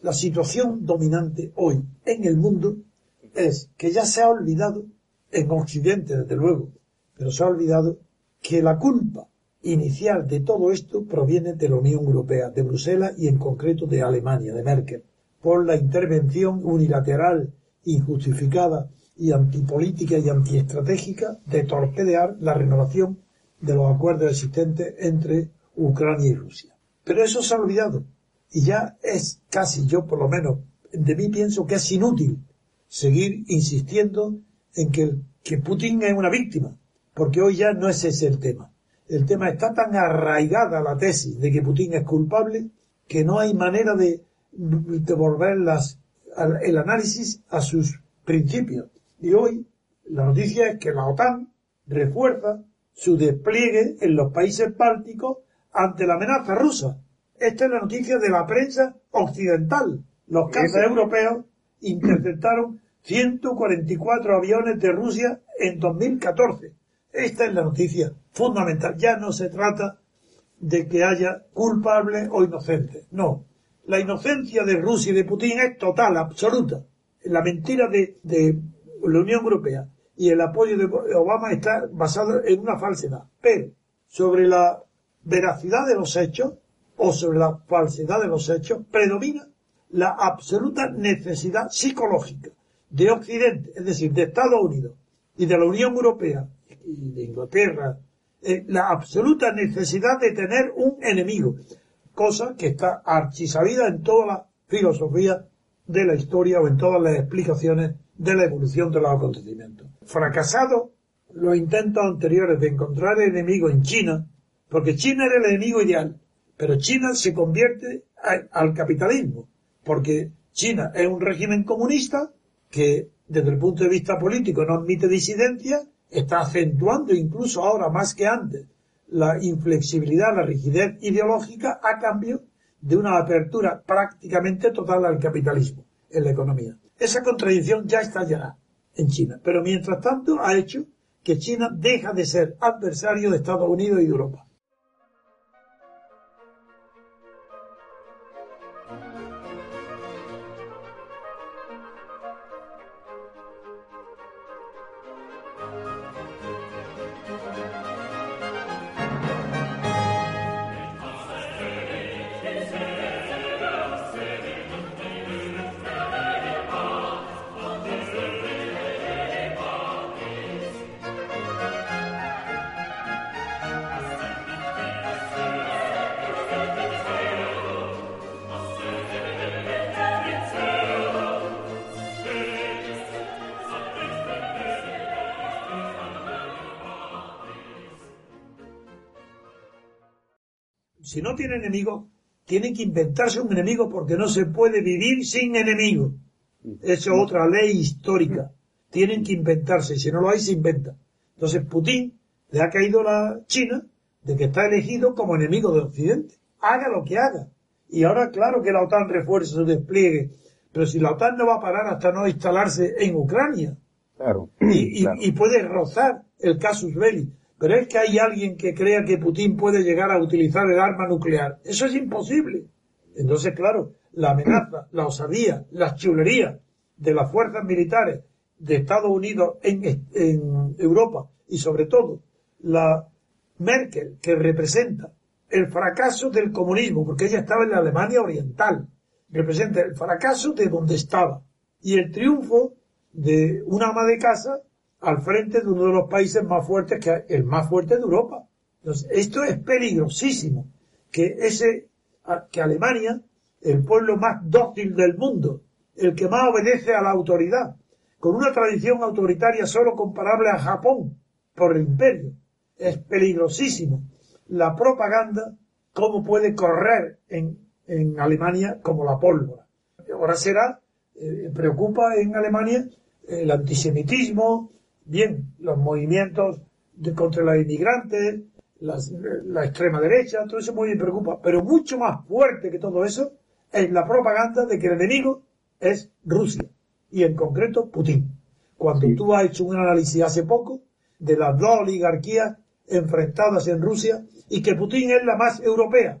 la situación dominante hoy en el mundo es que ya se ha olvidado, en Occidente desde luego, pero se ha olvidado que la culpa inicial de todo esto proviene de la Unión Europea, de Bruselas y en concreto de Alemania, de Merkel, por la intervención unilateral, injustificada y antipolítica y antiestratégica de torpedear la renovación de los acuerdos existentes entre Ucrania y Rusia. Pero eso se ha olvidado y ya es casi yo por lo menos de mí pienso que es inútil seguir insistiendo en que, que Putin es una víctima, porque hoy ya no es ese el tema. El tema está tan arraigada la tesis de que Putin es culpable que no hay manera de devolver el análisis a sus principios. Y hoy la noticia es que la OTAN refuerza su despliegue en los países bálticos ante la amenaza rusa. Esta es la noticia de la prensa occidental. Los cazas europeos interceptaron 144 aviones de Rusia en 2014. Esta es la noticia fundamental. Ya no se trata de que haya culpable o inocente. No. La inocencia de Rusia y de Putin es total, absoluta. La mentira de, de la Unión Europea y el apoyo de Obama está basado en una falsedad. Pero sobre la veracidad de los hechos o sobre la falsedad de los hechos predomina la absoluta necesidad psicológica de Occidente, es decir, de Estados Unidos y de la Unión Europea y de Inglaterra, eh, la absoluta necesidad de tener un enemigo, cosa que está archisabida en toda la filosofía de la historia o en todas las explicaciones de la evolución de los acontecimientos. Fracasado los intentos anteriores de encontrar enemigo en China, porque China era el enemigo ideal, pero China se convierte al capitalismo, porque China es un régimen comunista que desde el punto de vista político no admite disidencia, está acentuando incluso ahora más que antes la inflexibilidad, la rigidez ideológica a cambio de una apertura prácticamente total al capitalismo en la economía. Esa contradicción ya estallará en China, pero mientras tanto ha hecho que China deja de ser adversario de Estados Unidos y de Europa. Si no tiene enemigo, tiene que inventarse un enemigo porque no se puede vivir sin enemigo. Esa es otra ley histórica. Tienen que inventarse, si no lo hay, se inventa. Entonces Putin le ha caído la China de que está elegido como enemigo de Occidente. Haga lo que haga. Y ahora, claro que la OTAN refuerza su despliegue, pero si la OTAN no va a parar hasta no instalarse en Ucrania. Claro. Y, y puede rozar el casus belli. Pero es que hay alguien que crea que Putin puede llegar a utilizar el arma nuclear. Eso es imposible. Entonces, claro, la amenaza, la osadía, las chulerías de las fuerzas militares de Estados Unidos en, en Europa y sobre todo la Merkel que representa el fracaso del comunismo, porque ella estaba en la Alemania Oriental, representa el fracaso de donde estaba y el triunfo de una ama de casa al frente de uno de los países más fuertes, que el más fuerte de Europa. Entonces, esto es peligrosísimo, que ese, que Alemania, el pueblo más dócil del mundo, el que más obedece a la autoridad, con una tradición autoritaria solo comparable a Japón por el imperio, es peligrosísimo. La propaganda, cómo puede correr en, en Alemania como la pólvora. Ahora será, eh, preocupa en Alemania el antisemitismo, bien los movimientos de, contra los inmigrantes, la extrema derecha, todo eso muy bien preocupa, pero mucho más fuerte que todo eso es la propaganda de que el enemigo es Rusia y en concreto Putin. Cuando tú has hecho un análisis hace poco de las dos oligarquías enfrentadas en Rusia y que Putin es la más europea,